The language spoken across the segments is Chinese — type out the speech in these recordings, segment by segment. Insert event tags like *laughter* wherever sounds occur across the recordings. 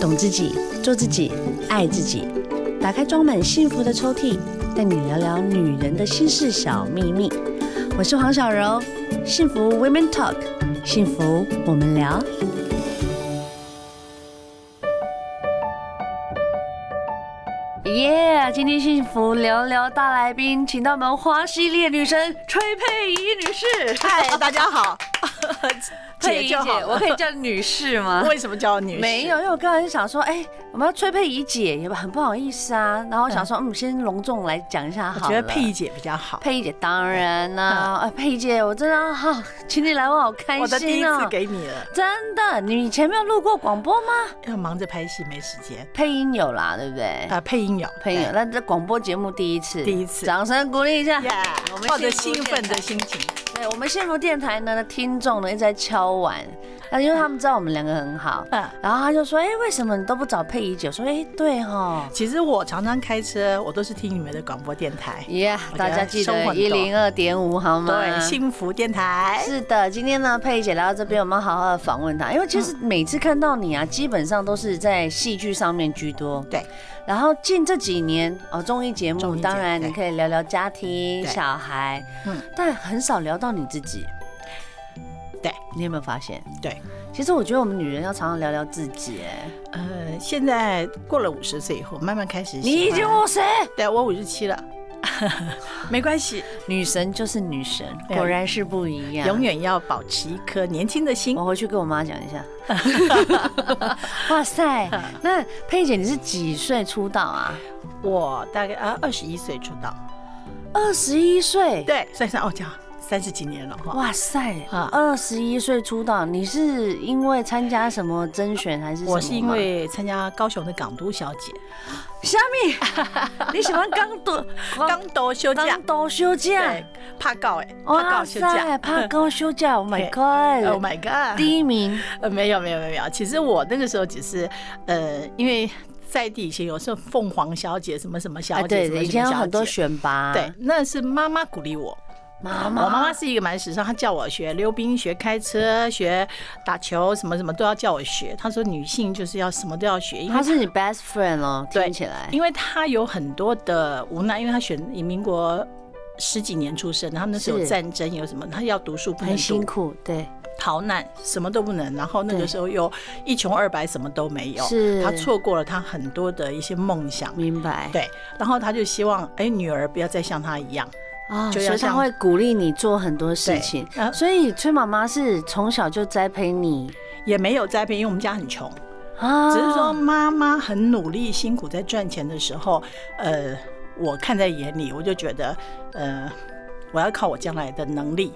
懂自己，做自己，爱自己。打开装满幸福的抽屉，带你聊聊女人的心事小秘密。我是黄小柔，幸福 Women Talk，幸福我们聊。耶今天幸福聊聊大来宾，请到我们花系列女神崔佩仪女士。嗨，大家好。佩仪姐，我可以叫女士吗？为什么叫女士？没有，因为我刚才想说，哎、欸，我们要崔佩仪姐也很不好意思啊。然后我想说，嗯，先隆重来讲一下好了。我觉得佩仪姐比较好。佩仪姐当然啦、啊，嗯、佩仪姐，我真的好，请你来，我好开心哦。我的第一次给你了。真的，你以前没有录过广播吗？要忙着拍戏，没时间。配音有啦，对不对？啊，配音有，配音有。那这广播节目第一次，第一次，掌声鼓励一下。Yeah, 我们抱着兴奋的心情。对，我们幸福电台呢，听众呢一直在敲碗。那因为他们知道我们两个很好，嗯，然后他就说：“哎，为什么你都不找佩仪姐？”我说：“哎，对哈，其实我常常开车，我都是听你们的广播电台。耶，大家记得一零二点五好吗？对，幸福电台。是的，今天呢，佩仪姐来到这边，我们好好的访问她，因为其实每次看到你啊，基本上都是在戏剧上面居多。对，然后近这几年哦，综艺节目，当然你可以聊聊家庭、小孩，嗯，但很少聊到你自己。对，你有没有发现？对，其实我觉得我们女人要常常聊聊自己。哎，呃，现在过了五十岁以后，慢慢开始。你已经五十？对，我五十七了，*laughs* 没关系，女神就是女神，果然是不一样。永远要保持一颗年轻的心。我回去跟我妈讲一下。*laughs* 哇塞，那佩姐你是几岁出道啊？我大概啊二十一岁出道。二十一岁？对，算算哦，这样。三十几年了哈！哇塞，二十一岁出道，你是因为参加什么甄选还是？我是因为参加高雄的港都小姐。虾米？*laughs* 你喜欢港都？港都休假？港都休假？怕高哎！哇塞，怕高休假！*laughs* Oh my god！Oh my god！第一名？*laughs* 呃，没有没有没有，其实我那个时候只是呃，因为在地以前有时候凤凰小姐什么什么小姐，对，以前有很多选拔。对，那是妈妈鼓励我。妈妈，我妈妈是一个蛮时尚，她叫我学溜冰、学开车、学打球，什么什么都要叫我学。她说女性就是要什么都要学，因为她是你 best friend 哦，听起来。因为她有很多的无奈，因为她选以民国十几年出生，他们那时候有战争，有什么，她要读书不能读，很辛苦，对，逃难什么都不能，然后那个时候又一穷二白，什么都没有，是她错过了她很多的一些梦想，明白？对，然后她就希望，哎，女儿不要再像她一样。啊，所以他会鼓励你做很多事情。所以崔妈妈是从小就栽培你，也没有栽培，因为我们家很穷啊。只是说妈妈很努力辛苦在赚钱的时候，呃，我看在眼里，我就觉得，呃，我要靠我将来的能力。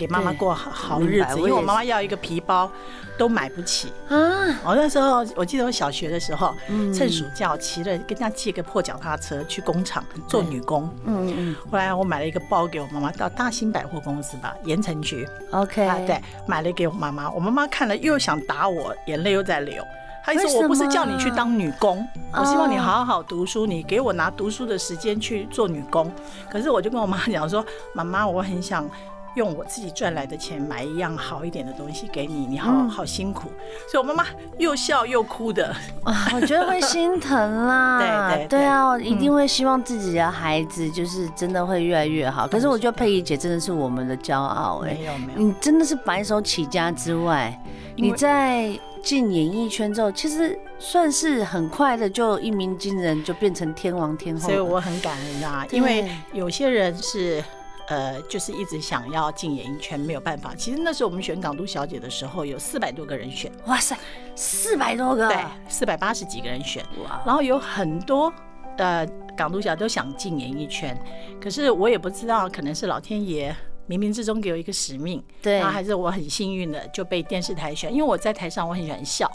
给妈妈过好好日子，因为我妈妈要一个皮包都买不起啊！我那时候我记得我小学的时候，趁暑假骑了跟人家借个破脚踏车去工厂做女工。嗯嗯。后来我买了一个包给我妈妈，到大兴百货公司吧，盐城区。OK。对，买了给我妈妈。我妈妈看了又想打我，眼泪又在流。她说：“我不是叫你去当女工，我希望你好好读书，你给我拿读书的时间去做女工。”可是我就跟我妈讲说：“妈妈，我很想。”用我自己赚来的钱买一样好一点的东西给你，你好好辛苦，嗯、所以我妈妈又笑又哭的啊，我觉得会心疼啦。*laughs* 对对对啊，一定会希望自己的孩子就是真的会越来越好。嗯、可是我觉得佩仪姐真的是我们的骄傲哎、欸，没有没有，你真的是白手起家之外，你在进演艺圈之后，其实算是很快的就一鸣惊人，就变成天王天后。所以我很感恩啊，因为有些人是。呃，就是一直想要进演艺圈，没有办法。其实那时候我们选港都小姐的时候，有四百多个人选。哇塞，四百多个，对，四百八十几个人选。哇，然后有很多呃港都小姐都想进演艺圈，可是我也不知道，可能是老天爷冥冥之中给我一个使命，对，然后还是我很幸运的就被电视台选，因为我在台上我很喜欢笑，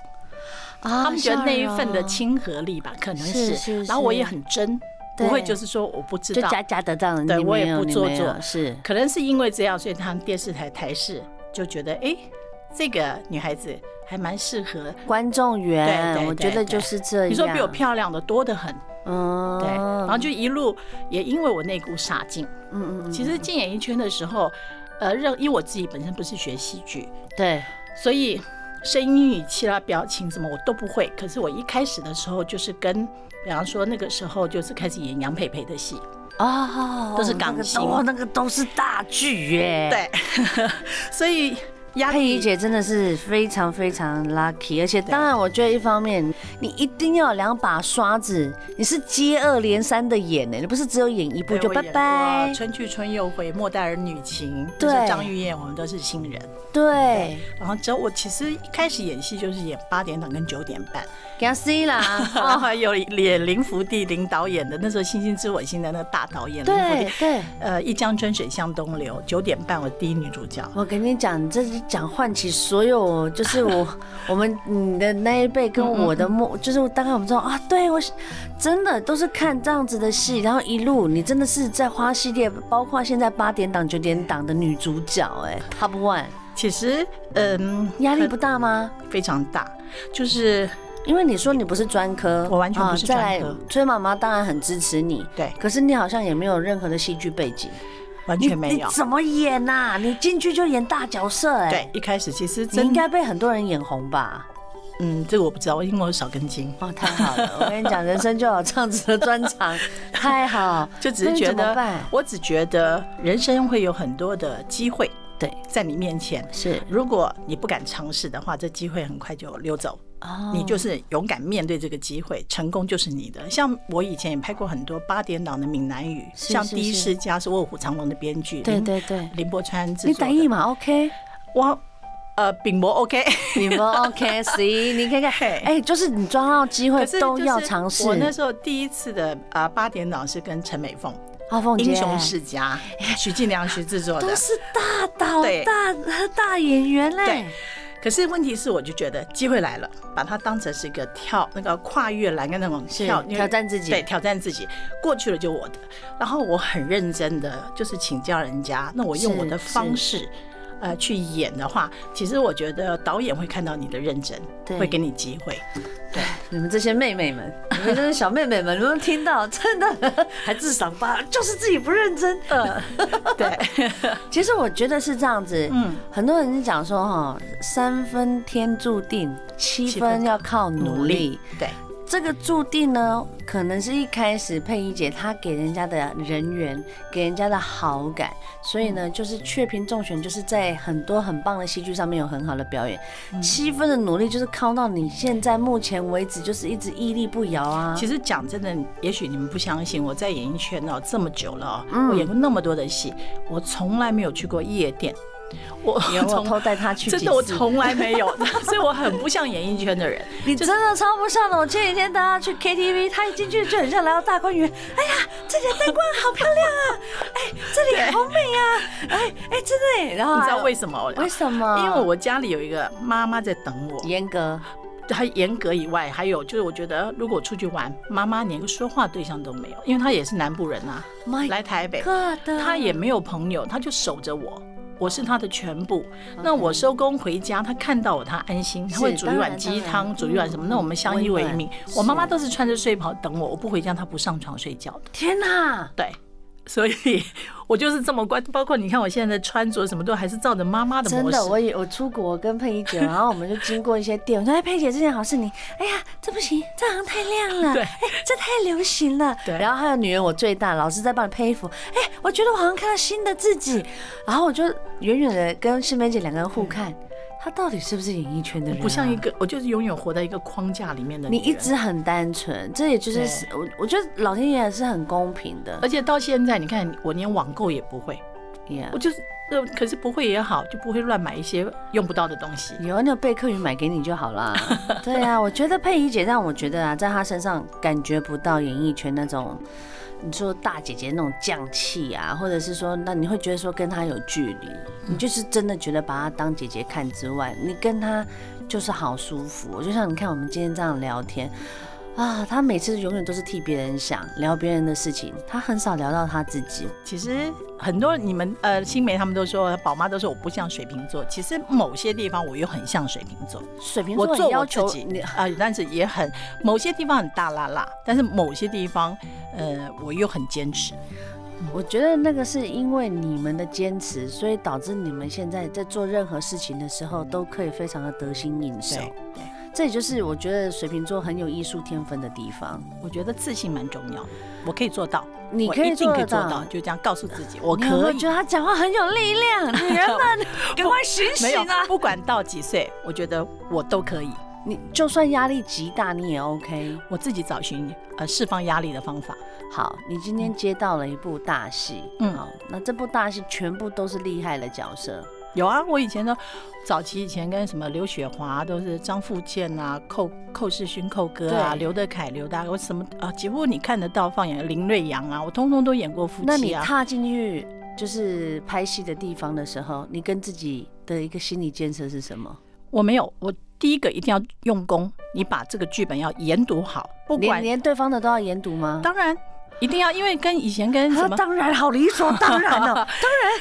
啊，他们觉得那一份的亲和力吧，可能是，是是是，然后我也很真。不会，就是说我不知道，就假假的这样，对我也不做作，是。可能是因为这样，所以他们电视台台视就觉得，哎，这个女孩子还蛮适合。观众缘。我觉得就是这样。你说比我漂亮的多得很，嗯，对，然后就一路也因为我那股傻劲，嗯嗯，其实进演艺圈的时候，呃，让因为我自己本身不是学戏剧，对，所以声音语气啦、表情什么我都不会。可是我一开始的时候就是跟，比方说那个时候就是开始演杨培培的戏哦，都是港星，哦，那个都是大剧耶。对，*laughs* 所以。佩仪姐真的是非常非常 lucky，而且当然，我觉得一方面你一定要有两把刷子，你是接二连三的演呢，你不是只有演一部就拜拜。春去春又回，莫代尔女情，对，张玉燕，我们都是新人。对，然后之后我其实一开始演戏就是演八点档跟九点半，给他 C 啦，*laughs* 还有演林福地林导演的那时候《星星知我心》的那个大导演，对对，呃，一江春水向东流，九点半我第一女主角。我跟你讲，这是。讲唤起所有，就是我 *laughs* 我们你的那一辈跟我的梦，就是大概我们知道啊，对我真的都是看这样子的戏，然后一路你真的是在花系列，包括现在八点档、九点档的女主角，哎，*laughs* Top One。其实，嗯，压力不大吗？非常大，就是因为你说你不是专科，我完全不是专科。崔妈妈当然很支持你，对，可是你好像也没有任何的戏剧背景。完全没有，你怎么演呐、啊？你进去就演大角色哎、欸。对，一开始其实你应该被很多人眼红吧？嗯，这个我不知道，因为我少根筋。哦，太好了！我跟你讲，人生就有这样子的专长，*laughs* 太好。*laughs* 就只是觉得，我只觉得人生会有很多的机会，对，在你面前是。如果你不敢尝试的话，这机会很快就溜走。你就是勇敢面对这个机会，成功就是你的。像我以前也拍过很多八点档的闽南语，像《第一世家》是卧虎藏龙的编剧，对对对，林伯川制作。你等一嘛？OK，我呃，并不 OK，*laughs* 并不 OK，所以你看看，哎，就是你抓到机会都要尝试。我那时候第一次的啊八点档是跟陈美凤，阿凤姐，英雄世家，许晋良徐制作的，都是大导大大演员嘞。可是问题是，我就觉得机会来了，把它当成是一个跳那个跨越栏杆那种跳挑战自己，对，挑战自己，过去了就我的。然后我很认真的就是请教人家，那我用我的方式。呃，去演的话，其实我觉得导演会看到你的认真，对，会给你机会。对，你们这些妹妹们，你们这些小妹妹们，你们听到真的 *laughs* 还自赏吧，就是自己不认真。呃，对，*laughs* 其实我觉得是这样子。嗯，很多人讲说哈，三分天注定，七分要靠努力。对。这个注定呢，可能是一开始佩仪姐她给人家的人缘，给人家的好感，所以呢，就是雀屏中选，就是在很多很棒的戏剧上面有很好的表演。七分的努力就是靠到你现在目前为止就是一直屹立不摇啊。其实讲真的，也许你们不相信，我在演艺圈哦这么久了哦，我演过那么多的戏，我从来没有去过夜店。我从偷带他去，真的我从来没有，*laughs* 所以我很不像演艺圈的人。你真的超不像的。我前几天带他去 KTV，他一进去就很像来到大观园。哎呀，这里灯光好漂亮啊！哎，这里好美啊！哎哎，真的。然后你知道为什么？为什么？因为我家里有一个妈妈在等我。严格，他严格以外，还有就是我觉得，如果出去玩，妈妈连个说话对象都没有，因为她也是南部人啊，来台北，她也没有朋友，她就守着我。我是他的全部。那我收工回家，他看到我，他安心，他会煮一碗鸡汤，煮一碗什么？那我们相依为命。我妈妈都是穿着睡袍等我，我不回家，她不上床睡觉的。天哪！对。所以，我就是这么乖。包括你看，我现在的穿着什么都还是照着妈妈的模式。真的，我也我出国跟佩仪姐，然后我们就经过一些店，我说：“哎，佩姐，这件好是你。”哎呀，这不行，这好像太亮了。对，哎，这太流行了。对。然后还有女人，我最大，老师在帮你配衣服。哎，我觉得我好像看到新的自己。然后我就远远的跟诗梅姐两个人互看。他到底是不是演艺圈的人？不像一个，我就是永远活在一个框架里面的。你一直很单纯，这也就是我，我觉得老天爷是很公平的。而且到现在，你看我连网购也不会，我就是，可是不会也好，就不会乱买一些用不到的东西。有那个备课语买给你就好了。*laughs* 对啊，我觉得佩仪姐让我觉得啊，在她身上感觉不到演艺圈那种。你说大姐姐那种犟气啊，或者是说，那你会觉得说跟她有距离，你就是真的觉得把她当姐姐看之外，你跟她就是好舒服。就像你看我们今天这样聊天。啊，他每次永远都是替别人想，聊别人的事情，他很少聊到他自己。其实很多你们呃，新梅他们都说，宝妈都说我不像水瓶座。其实某些地方我又很像水瓶座。水瓶座我要求你啊、呃，但是也很某些地方很大剌剌，但是某些地方呃，我又很坚持。我觉得那个是因为你们的坚持，所以导致你们现在在做任何事情的时候都可以非常的得心应手。对，对，这也就是我觉得水瓶座很有艺术天分的地方。我觉得自信蛮重要，我可以做到，你可以做到，做到就这样告诉自己，我可以。我觉得他讲话很有力量，女人们赶快醒醒啊！不管到几岁，我觉得我都可以。你就算压力极大，你也 OK。我自己找寻呃释放压力的方法。好，你今天接到了一部大戏，嗯，好，那这部大戏全部都是厉害的角色。有啊，我以前呢早期以前跟什么刘雪华都是张富健啊，寇寇世勋寇哥啊，刘德凯刘大，我什么啊，几乎你看得到放眼林瑞阳啊，我通通都演过夫妻啊。那你踏进去就是拍戏的地方的时候，你跟自己的一个心理建设是什么？我没有，我。第一个一定要用功，你把这个剧本要研读好，不管连，连对方的都要研读吗？当然，一定要，因为跟以前跟什么？当然，好理所当然了，*laughs* 当然。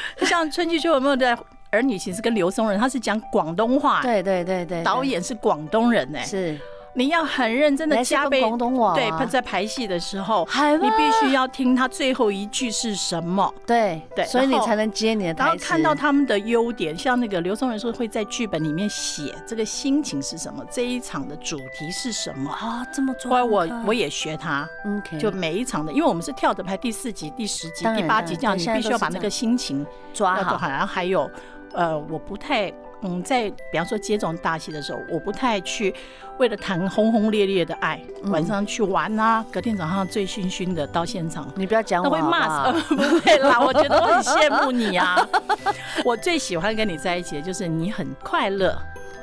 *laughs* 像春季秋有没有在儿女情是跟刘松仁，他是讲广东话，对对对对，导演是广东人呢，是。你要很认真的加倍，对，在排戏的时候，你必须要听他最后一句是什么，对对，所以你才能接你的台词。然后看到他们的优点，像那个刘松仁说会在剧本里面写这个心情是什么，这一场的主题是什么。啊？这么做，后来我我也学他，就每一场的，因为我们是跳着拍第四集、第十集、第八集这样，你必须要把那个心情抓好。然后还有，呃，我不太。嗯，在比方说接这种大戏的时候，我不太去为了谈轰轰烈烈的爱，晚上去玩啊，隔天早上醉醺醺的到现场。你不要讲我，那会骂死。不会啦，我觉得我很羡慕你啊。*laughs* 我最喜欢跟你在一起的就是你很快乐。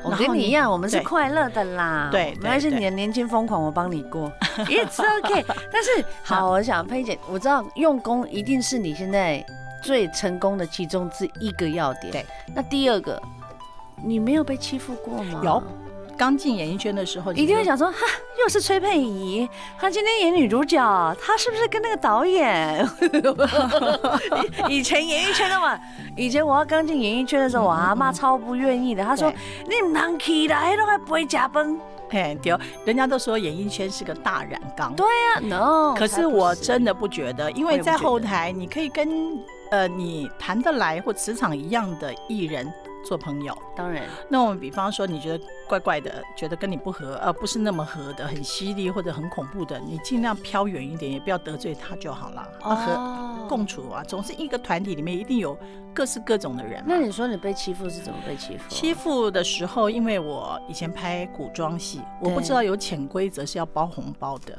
我跟你一样，我们是快乐的啦。对，没关系，你的年轻疯狂我帮你过，It's OK。*laughs* 但是好，我想佩姐，我知道用功一定是你现在最成功的其中之一个要点。对，那第二个。你没有被欺负过吗？有，刚进演艺圈的时候，一定会想说，哈，又是崔佩仪，她今天演女主角，她是不是跟那个导演？*laughs* 以前演艺圈的嘛，以前我要刚进演艺圈的时候，我阿妈超不愿意的，她说你唔能去啦，还都还不会加班。嘿，对，人家都说演艺圈是个大染缸。对呀，no。可是我真的不觉得，因为在后台你可以跟呃你谈得来或磁场一样的艺人。做朋友，当然。那我们比方说，你觉得怪怪的，觉得跟你不合，呃不是那么合的，很犀利或者很恐怖的，你尽量飘远一点，也不要得罪他就好了。哦。和共处啊，总是一个团体里面一定有各式各种的人。那你说你被欺负是怎么被欺负？欺负的时候，因为我以前拍古装戏，我不知道有潜规则是要包红包的。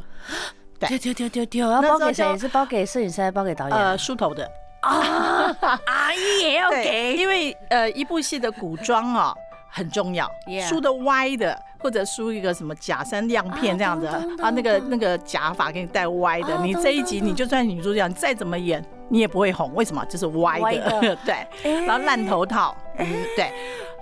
对对对对对，要包给谁？是包给摄影师还是包给导演？呃，梳头的。啊，*laughs* 阿姨也要给，因为呃，一部戏的古装哦很重要，梳的歪的，或者梳一个什么假山亮片这样子啊，那个那个假发给你戴歪的，你这一集你就算女主角，你再怎么演，你也不会红，为什么？就是歪的，*laughs* 对，然后烂头套，嗯，对，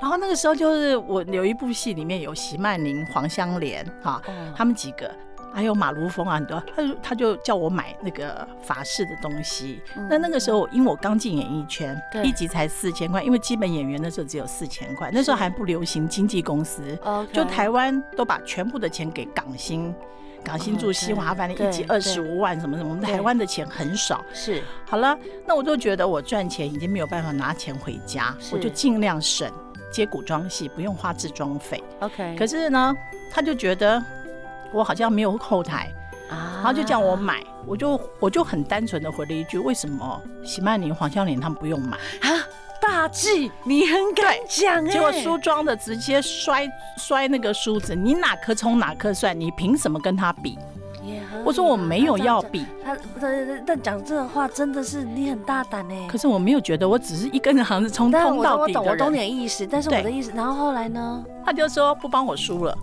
然后那个时候就是我有一部戏里面有席曼宁、黄香莲哈，他们几个。还有马如风啊，很多，他就他就叫我买那个法式的东西。嗯、那那个时候，因为我刚进演艺圈，一集才四千块，因为基本演员那时候只有四千块，那时候还不流行经纪公司，就台湾都把全部的钱给港星，港星住西华饭店，一集二十五万什么什么，我们台湾的钱很少。是，好了，那我就觉得我赚钱已经没有办法拿钱回家，我就尽量省接古装戏，不用花置装费。OK，可是呢，他就觉得。我好像没有后台，然后就叫我买，我就我就很单纯的回了一句：为什么喜曼宁、黄香莲他们不用买啊？大忌，你很敢讲哎！结果梳妆的直接摔摔那个梳子，你哪颗葱哪颗蒜？你凭什么跟他比？我说我没有要比。他但但讲这个话真的是你很大胆哎！可是我没有觉得，我只是一根肠子从通到底的人。我懂，我懂点意思，但是我的意思，然后后来呢？他就说不帮我梳了。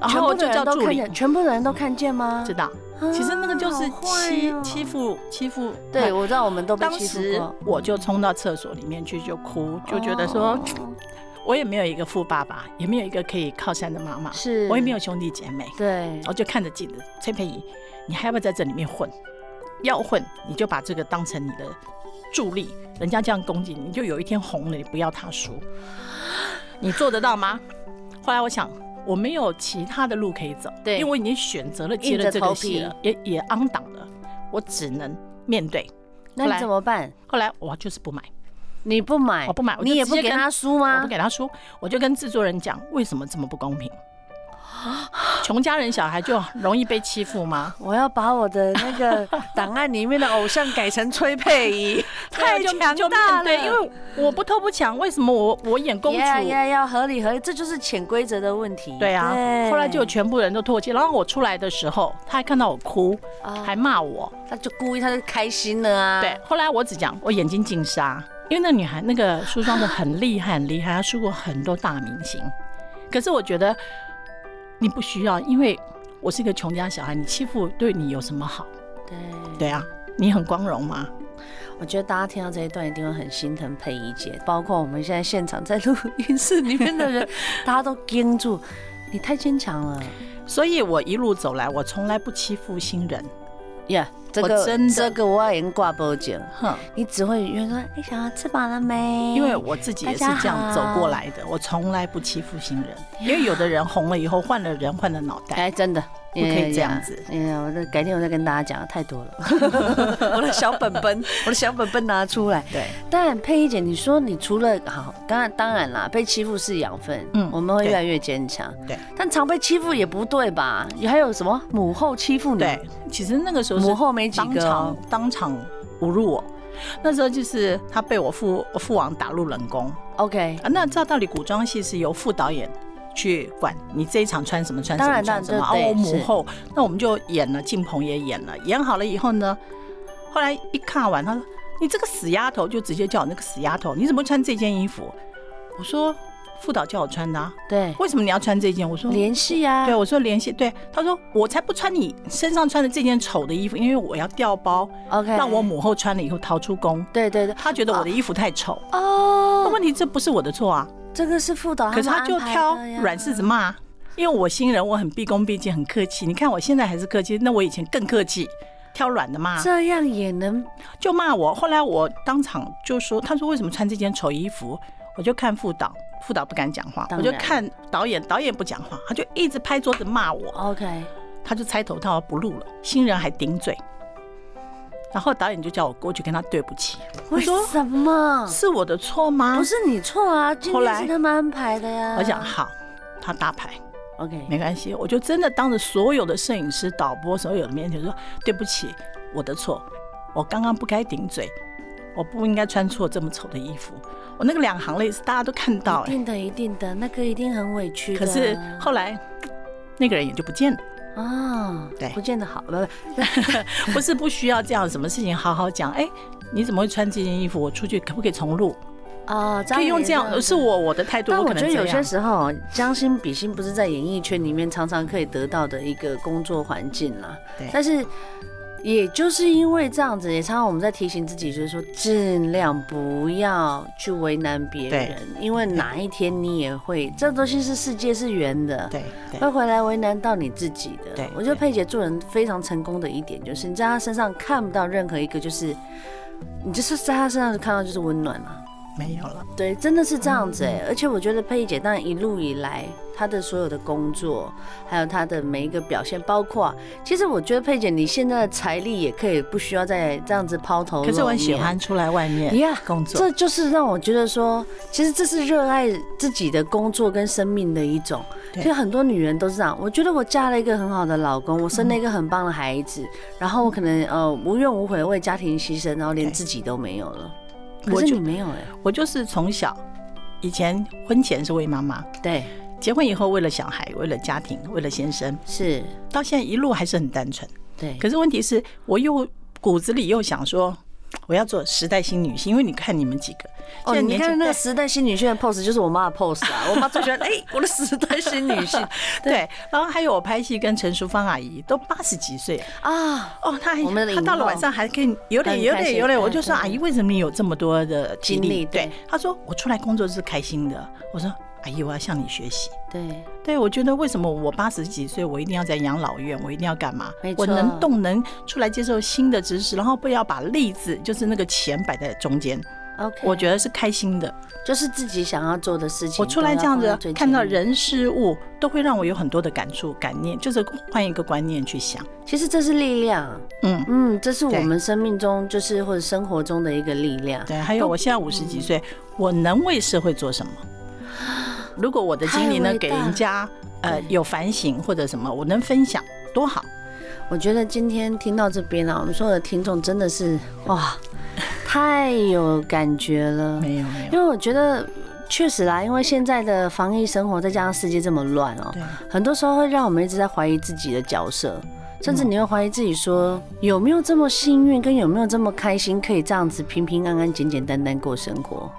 然后就叫助理，全部的人都看见吗？知道，其实那个就是欺欺负欺负。对，我知道我们都被欺负过。当时我就冲到厕所里面去就哭，就觉得说，*tsk* 我也没有一个富爸爸，也没有一个可以靠山的妈妈，是我也没有兄弟姐妹。对，我就看着镜子，崔佩仪，你还要不要在这里面混？要混，你就把这个当成你的助力，人家这样攻击你，你就有一天红了，你不要他输，你做得到吗？后来我想。我没有其他的路可以走，对，因为我已经选择了接了这个戏了，也也 on 档了，我只能面对。那你怎么办？后来我就是不买。你不买，我不买，你也不给他输吗？我不给他输，我就跟制作人讲，为什么这么不公平？穷家人小孩就容易被欺负吗？我要把我的那个 *laughs* 档案里面的偶像改成崔佩仪，*laughs* 太强大了。对，因为我不偷不抢，为什么我我演公主？要要要合理合理，这就是潜规则的问题。对啊，后来就全部人都唾弃，然后我出来的时候，他还看到我哭，还骂我，他就故意，他就开心了啊。对，后来我只讲我眼睛进沙，因为那女孩那个梳妆的很厉害很厉害，她梳过很多大明星，可是我觉得。你不需要，因为我是一个穷家小孩，你欺负对你有什么好？对对啊，你很光荣吗？我觉得大家听到这一段一定会很心疼佩仪姐，包括我们现在现场在录音室里面的人，*laughs* 大家都盯住，你太坚强了。所以我一路走来，我从来不欺负新人。呀、yeah。这个真的，这个我已经挂不紧。哼，你只会约说，哎，小孩吃饱了没？因为我自己也是这样走过来的，我从来不欺负新人。因为有的人红了以后换了人，换了脑袋。哎，真的。不可以这样子。哎呀，我这改天我再跟大家讲，太多了。*laughs* 我的小本本，*laughs* 我的小本本拿出来。对。但佩仪姐，你说你除了好，当然当然啦，被欺负是养分，嗯，我们会越来越坚强。对。但常被欺负也不对吧？你还有什么母后欺负你？对。其实那个时候母后没几个，当场当场侮辱我。那时候就是他被我父父王打入冷宫。OK。啊，那照道理古装戏是由副导演。去管你这一场穿什么穿什么穿什么啊！我母后，那我们就演了，敬鹏也演了，演好了以后呢，后来一看完，他说：“你这个死丫头！”就直接叫我那个死丫头，你怎么穿这件衣服？我说：“副导叫我穿的。”对，为什么你要穿这件？我说：“联系啊。”对，我说：“联系。”对，他说：“我才不穿你身上穿的这件丑的衣服，因为我要调包，OK，让我母后穿了以后逃出宫。”对对对，他觉得我的衣服太丑哦。那问题这不是我的错啊。这个是副导，可是他就挑软柿子骂，因为我新人，我很毕恭毕敬，很客气。你看我现在还是客气，那我以前更客气，挑软的骂。这样也能就骂我？后来我当场就说，他说为什么穿这件丑衣服？我就看副导，副导不敢讲话，我就看导演，导演不讲话，他就一直拍桌子骂我。OK，他就猜头套不录了，新人还顶嘴。然后导演就叫我过去跟他对不起。为什么？是我的错吗？不是你错啊，今天是他们安排的呀。我想好，他大牌，OK，没关系。我就真的当着所有的摄影师、导播、所有的面前说对不起，我的错，我刚刚不该顶嘴，我不应该穿错这么丑的衣服。我那个两行泪是大家都看到，一定的，一定的，那个一定很委屈。可是后来那个人也就不见了。哦，对，不见得好，不不，*laughs* 不是不需要这样，什么事情好好讲。哎，你怎么会穿这件衣服？我出去可不可以重录？哦，可以用这样，是我我的态度。但我觉得有些时候，将心比心不是在演艺圈里面常常可以得到的一个工作环境啦。对，但是。也就是因为这样子，也常常我们在提醒自己，就是说尽量不要去为难别人，因为哪一天你也会，这东西是世界是圆的，对，会回来为难到你自己的。对，我觉得佩姐做人非常成功的一点，就是你在她身上看不到任何一个，就是你就是在她身上看到就是温暖啊。没有了，对，真的是这样子哎，而且我觉得佩仪姐当然一路以来她的所有的工作，还有她的每一个表现，包括其实我觉得佩仪姐你现在的财力也可以不需要再这样子抛头露面，可是我很喜欢出来外面呀工作，这就是让我觉得说，其实这是热爱自己的工作跟生命的一种。其实很多女人都是这样，我觉得我嫁了一个很好的老公，我生了一个很棒的孩子，然后我可能呃无怨无悔为家庭牺牲，然后连自己都没有了。可是你没有哎，我就是从小，以前婚前是为妈妈，对，结婚以后为了小孩，为了家庭，为了先生，是，到现在一路还是很单纯，对。可是问题是，我又骨子里又想说。我要做时代新女性，因为你看你们几个，哦，你看那个时代新女性的 pose 就是我妈的 pose 啊，我妈最喜欢哎，我的时代新女性，*laughs* 对，然后还有我拍戏跟陈淑芳阿姨都八十几岁啊，哦，她还她到了晚上还可以有点有点有点，我就说阿姨为什么你有这么多的精力？对，她说我出来工作是开心的，我说。阿姨，我要向你学习。对，对我觉得为什么我八十几岁，我一定要在养老院，我一定要干嘛？我能动能出来接受新的知识，然后不要把利字，就是那个钱摆在中间。OK，我觉得是开心的，就是自己想要做的事情。我出来这样子看到人事物，都会让我有很多的感触、感念，就是换一个观念去想。其实这是力量，嗯嗯，这是我们生命中就是或者生活中的一个力量。对，还有我现在五十几岁，我能为社会做什么？如果我的经历呢给人家呃有反省或者什么，我能分享多好。我觉得今天听到这边啊，我们所有的听众真的是哇，*laughs* 太有感觉了。没有没有，因为我觉得确实啦，因为现在的防疫生活，再加上世界这么乱哦，很多时候会让我们一直在怀疑自己的角色，甚至你会怀疑自己说有没有这么幸运，跟有没有这么开心，可以这样子平平安安、简简单单过生活。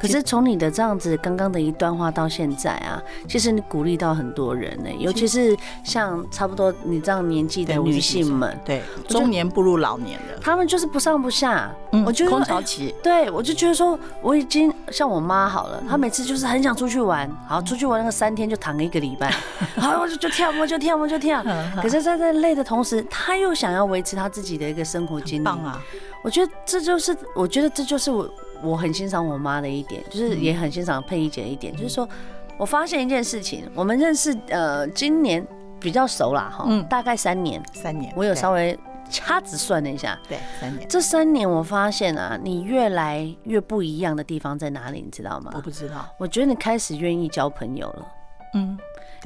可是从你的这样子刚刚的一段话到现在啊，其实你鼓励到很多人呢，尤其是像差不多你这样年纪的女性们，对，中年步入老年了，他们就是不上不下。嗯，我觉得空巢期，对，我就觉得说我已经像我妈好了，她每次就是很想出去玩，好出去玩那个三天就躺一个礼拜，*laughs* 好我就就跳我就跳我就跳。可是在在累的同时，她又想要维持她自己的一个生活经历。棒啊！我觉得这就是，我觉得这就是我。我很欣赏我妈的一点，就是也很欣赏佩仪姐的一点，就是说，我发现一件事情，我们认识呃，今年比较熟啦哈，嗯，大概三年，三年，我有稍微掐指算了一下，对，三年，这三年我发现啊，你越来越不一样的地方在哪里，你知道吗？我不知道，我觉得你开始愿意交朋友了，嗯，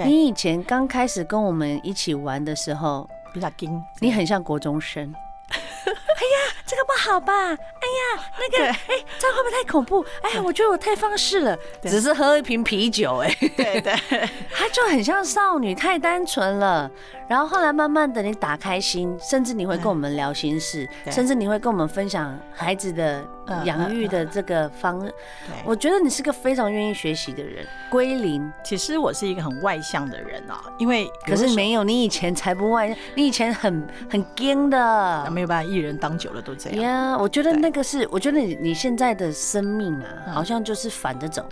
你以前刚开始跟我们一起玩的时候，比较惊，你很像国中生。*laughs* 哎呀，这个不好吧？哎呀，*laughs* 那个，哎，这样会不会太恐怖？哎呀，我觉得我太放肆了，只是喝一瓶啤酒，哎，对对，*laughs* 他就很像少女，太单纯了。然后后来慢慢的，你打开心，甚至你会跟我们聊心事，甚至你会跟我们分享孩子的养育的这个方。对，我觉得你是个非常愿意学习的人。归零，其实我是一个很外向的人啊，因为可是没有，你以前才不外向，你以前很很硬的，没有办法，艺人当久了都这样。呀，我觉得那个是，我觉得你你现在的生命啊，好像就是反着走。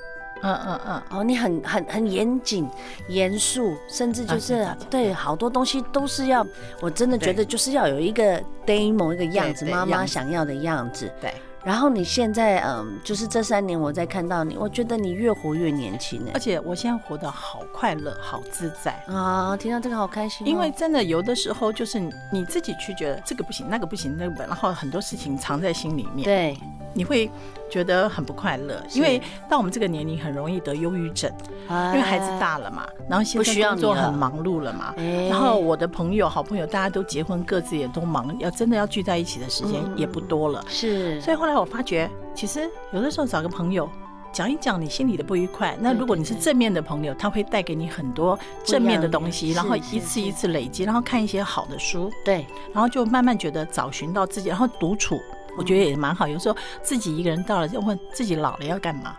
嗯嗯嗯，哦，你很很很严谨、严肃，甚至就是对好多东西都是要，我真的觉得就是要有一个 demo 一个样子，妈妈想要的样子。对。然后你现在，嗯，就是这三年我在看到你，我觉得你越活越年轻，而且我现在活得好快乐、好自在。啊！听到这个好开心，因为真的有的时候就是你自己去觉得这个不行，那个不行，那个，然后很多事情藏在心里面，对，你会觉得很不快乐，因为到我们这个年龄很容易得忧郁症，因为孩子大了嘛，然后现在工作很忙碌了嘛，然后我的朋友、好朋友大家都结婚，各自也都忙，要真的要聚在一起的时间也不多了，是，所以后来。我发觉，其实有的时候找个朋友讲一讲你心里的不愉快，那如果你是正面的朋友，他会带给你很多正面的东西，然后一次一次累积，然后看一些好的书，对，然后就慢慢觉得找寻到自己，然后独处，我觉得也蛮好。有时候自己一个人到了，就问自己老了要干嘛？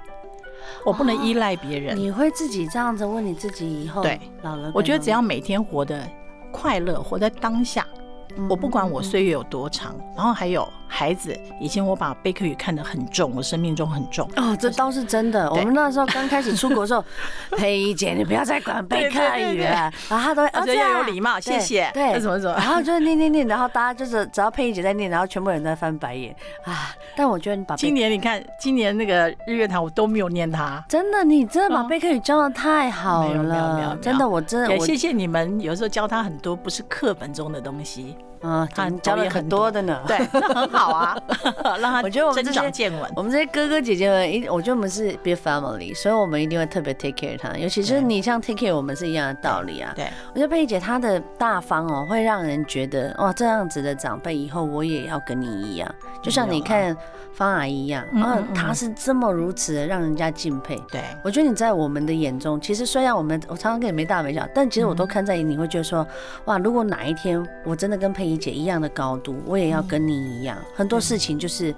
我不能依赖别人。你会自己这样子问你自己以后对老了？我觉得只要每天活得快乐，活在当下，我不管我岁月有多长，然后还有。孩子，以前我把贝克语看得很重，我生命中很重。哦，这倒是真的。我们那时候刚开始出国的时候，*laughs* 佩仪姐，你不要再管贝克语了。然后他都会，而且要有礼貌，谢谢。对，怎么怎么。然后就念念念，然后大家就是只要佩仪姐在念，然后全部人都在翻白眼啊。但我觉得你把今年你看，今年那个日月潭我都没有念他。真的，你真的把贝克语教的太好了。真的，我真的。谢谢你们，有时候教他很多不是课本中的东西。嗯，他教了很多的呢。对，很好啊。*laughs* 让他我觉得我们增长见闻，我们这些哥哥姐姐们，一我觉得我们是 big family，所以我们一定会特别 take care 他。尤其是你像 take care 我们是一样的道理啊。对，我觉得佩仪姐她的大方哦，会让人觉得哇，这样子的长辈以后我也要跟你一样，就像你看方阿姨一样，嗯，她是这么如此的让人家敬佩。对，我觉得你在我们的眼中，其实虽然我们我常常跟你没大没小，但其实我都看在眼里，会觉得说哇，如果哪一天我真的跟佩仪姐一样的高度，我也要跟你一样，很多事情就是。是，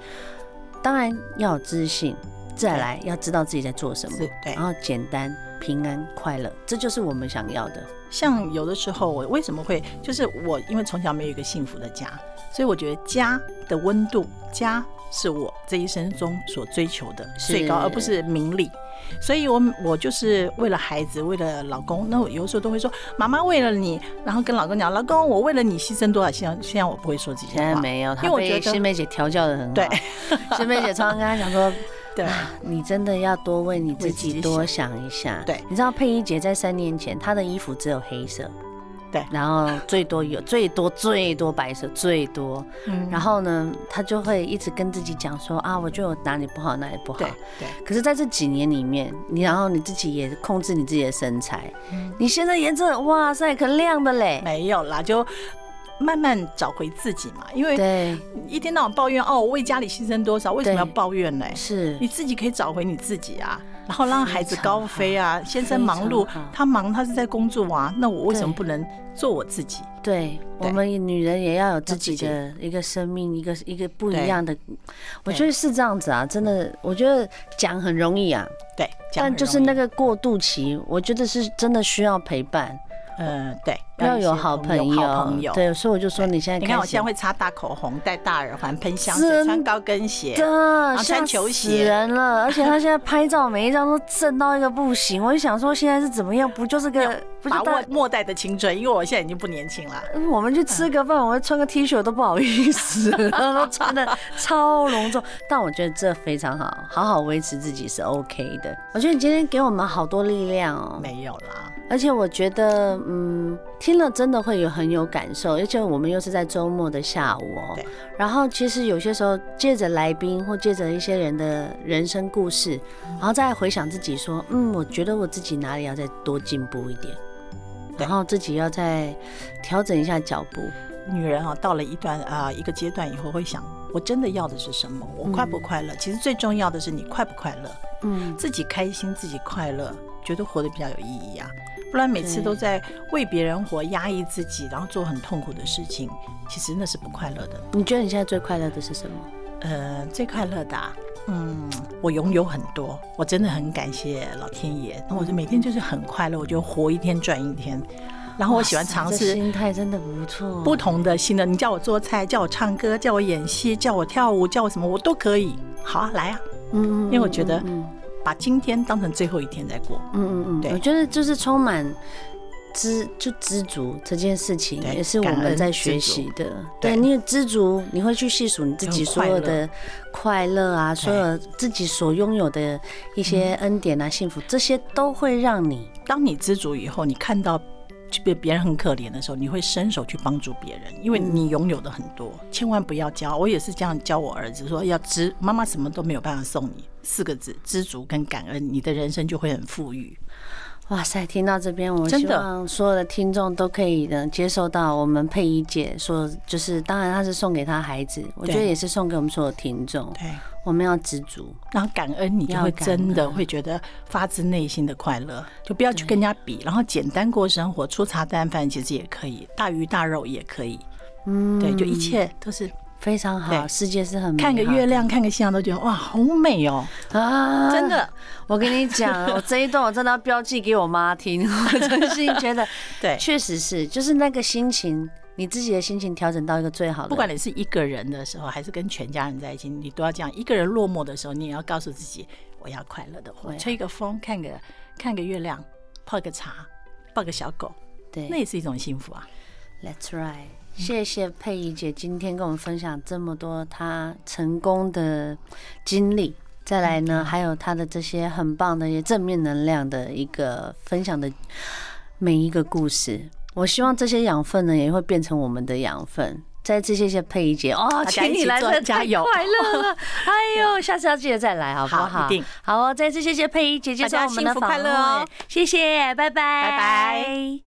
当然要有自信，再来要知道自己在做什么，对，然后简单、平安、快乐，这就是我们想要的。像有的时候，我为什么会，就是我因为从小没有一个幸福的家，所以我觉得家的温度，家是我这一生中所追求的最高，而不是名利。所以我我就是为了孩子，为了老公，那我有时候都会说，妈妈为了你，然后跟老公讲，老公我为了你牺牲多少？现在现在我不会说这些话，现在没有，因为我觉得欣湄姐调教的很好。对，*laughs* 欣妹姐常常跟他讲说，*laughs* 对，你真的要多为你自己多想一下。对，你知道佩仪姐在三年前，她的衣服只有黑色。对，然后最多有 *laughs* 最多最多白色最多，嗯，然后呢，他就会一直跟自己讲说啊，我觉得我哪里不好，哪里不好。对，对。可是在这几年里面，你然后你自己也控制你自己的身材，嗯，你现在颜色哇塞可亮的嘞，没有啦，就慢慢找回自己嘛。因为对，一天到晚抱怨哦，我为家里牺牲多少，为什么要抱怨呢？是，你自己可以找回你自己啊。然后让孩子高飞啊，先生忙碌，他忙，他是在工作啊，那我为什么不能做我自己？对，我们女人也要有自己的一个生命，一个一个不一样的。我觉得是这样子啊，真的，我觉得讲很容易啊，对，但就是那个过渡期，我觉得是真的需要陪伴。嗯，对。要有好朋友，朋友对，所以我就说你现在，你看我现在会擦大口红，戴大耳环，喷香水，穿高跟鞋，穿球鞋，人了。而且他现在拍照每一张都正到一个不行，我就想说现在是怎么样？不就是个把握末代的青春？因为我现在已经不年轻了。我们去吃个饭，我会穿个 T 恤都不好意思，然后都穿的超隆重。但我觉得这非常好，好好维持自己是 OK 的。我觉得你今天给我们好多力量哦。没有啦，而且我觉得，嗯。听了真的会有很有感受，而且我们又是在周末的下午哦。然后其实有些时候借着来宾或借着一些人的人生故事，然后再回想自己说，嗯，我觉得我自己哪里要再多进步一点，然后自己要再调整一下脚步。女人啊，到了一段啊一个阶段以后，会想，我真的要的是什么？我快不快乐？其实最重要的是你快不快乐。嗯，自己开心，自己快乐，觉得活得比较有意义啊。不然每次都在为别人活，压抑自己，然后做很痛苦的事情，其实那是不快乐的。你觉得你现在最快乐的是什么？呃，最快乐的，嗯，我拥有很多，我真的很感谢老天爷。那我就每天就是很快乐，我就活一天赚一天。然后我喜欢尝试，心态真的不错。不同的新的，你叫我做菜，叫我唱歌，叫我演戏，叫我跳舞，叫我什么，我都可以。好啊，来啊，嗯，因为我觉得。把今天当成最后一天在过，嗯嗯嗯，对，我觉得就是充满知就知足这件事情，也是我们在学习的。对，你有知足，你会去细数你自己所有的快乐啊，所有自己所拥有的一些恩典啊、幸福，这些都会让你，当你知足以后，你看到。别别人很可怜的时候，你会伸手去帮助别人，因为你拥有的很多，千万不要教。我也是这样教我儿子，说要知妈妈什么都没有办法送你，四个字：知足跟感恩，你的人生就会很富裕。哇塞！听到这边，我希望所有的听众都可以能接受到我们佩仪姐说，就是当然她是送给她孩子，我觉得也是送给我们所有听众。对，我们要知足，然后感恩，你就会真的会觉得发自内心的快乐，就不要去跟人家比，然后简单过生活，粗茶淡饭其实也可以，大鱼大肉也可以。嗯，对，就一切都是。非常好，世界是很美。看个月亮，看个夕阳都觉得哇，好美哦！啊，真的，我跟你讲，*laughs* 我这一段我真的要标记给我妈听。*laughs* 我真心觉得，对，确实是，就是那个心情，你自己的心情调整到一个最好的。不管你是一个人的时候，还是跟全家人在一起，你都要这样。一个人落寞的时候，你也要告诉自己，我要快乐的活，吹个风，看个看个月亮，泡个茶，抱个小狗，对，那也是一种幸福啊。That's right。谢谢佩仪姐今天跟我们分享这么多她成功的经历，再来呢，还有她的这些很棒的、一些正面能量的一个分享的每一个故事。我希望这些养分呢，也会变成我们的养分。再次谢谢佩仪姐哦，请你来这加油，快乐了！*laughs* 哎呦，下次要记得再来，好不好？好，一定。好哦，再次谢谢佩仪姐接受我们的访问，谢谢，拜拜，拜拜。